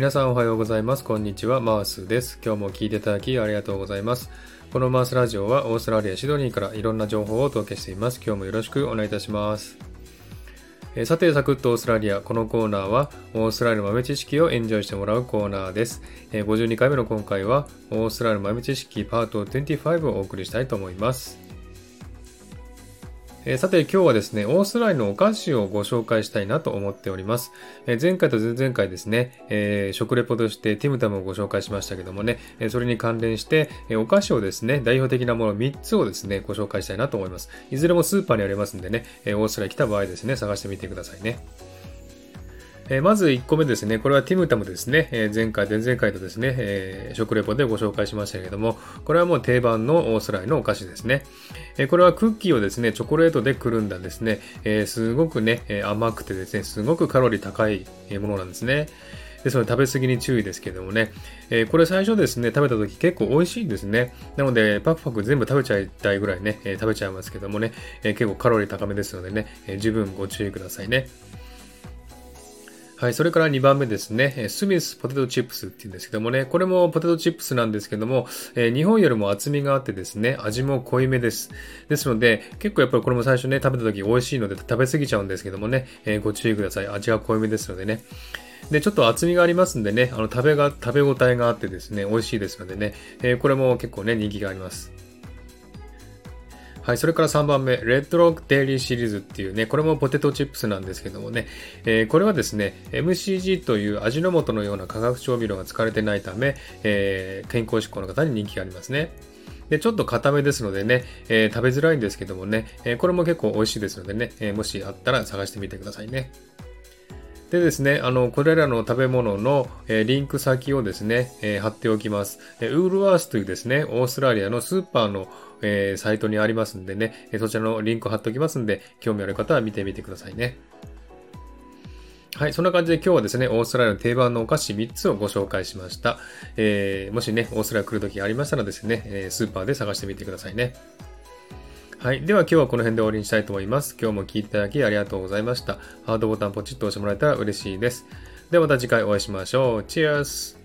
皆さんおはようございます。こんにちは。マースです。今日も聞いていただきありがとうございます。このマースラジオはオーストラリア・シドニーからいろんな情報をお届けしています。今日もよろしくお願いいたします。えさて、サクッとオーストラリア。このコーナーは、オーストラリアの豆知識をエンジョイしてもらうコーナーです。え52回目の今回は、オーストラリアの豆知識パート25をお送りしたいと思います。えー、さて今日はですね、オーストラリアのお菓子をご紹介したいなと思っております。えー、前回と前々回ですね、えー、食レポとしてティムタムをご紹介しましたけどもね、えそれに関連して、えお菓子をですね、代表的なもの3つをですね、ご紹介したいなと思います。いずれもスーパーにありますんでね、えオーストラリア来た場合ですね、探してみてくださいね。えまず1個目ですね。これはティムタムですね。え前回、前々回とですね、え食レポでご紹介しましたけれども、これはもう定番のオースラリアのお菓子ですね。えこれはクッキーをですね、チョコレートでくるんだですね、えすごくね、甘くてですね、すごくカロリー高いものなんですね。ですので食べ過ぎに注意ですけどもね、えー、これ最初ですね、食べた時結構美味しいんですね。なので、パクパク全部食べちゃいたいぐらいね、えー、食べちゃいますけどもね、えー、結構カロリー高めですのでね、え十分ご注意くださいね。はい、それから2番目ですね。スミスポテトチップスっていうんですけどもね、これもポテトチップスなんですけども、えー、日本よりも厚みがあってですね、味も濃いめです。ですので、結構やっぱりこれも最初ね、食べた時美味しいので食べ過ぎちゃうんですけどもね、えー、ご注意ください。味が濃いめですのでね。で、ちょっと厚みがありますんでね、あの、食べが、食べ応えがあってですね、美味しいですのでね、えー、これも結構ね、人気があります。はい、それから3番目、レッドロックデイリーシリーズっていうね、これもポテトチップスなんですけどもね、えー、これはですね、MCG という味の素のような化学調味料が使われてないため、えー、健康志向の方に人気がありますね。で、ちょっと固めですのでね、えー、食べづらいんですけどもね、えこれも結構美味しいですのでね、えもしあったら探してみてくださいね。でですね、あの、これらの食べ物の、えー、リンク先をですね、えー、貼っておきます。え、ウールワースというですね、オーストラリアのスーパーの、えサイトにありますんでね、えそちらのリンクを貼っておきますんで、興味ある方は見てみてくださいね。はい。そんな感じで今日はですね、オーストラリアの定番のお菓子3つをご紹介しました。えー、もしね、オーストラリア来るときありましたらですね、えスーパーで探してみてくださいね。はい。では今日はこの辺で終わりにしたいと思います。今日も聴いていただきありがとうございました。ハートボタンポチッと押してもらえたら嬉しいです。ではまた次回お会いしましょう。チェアス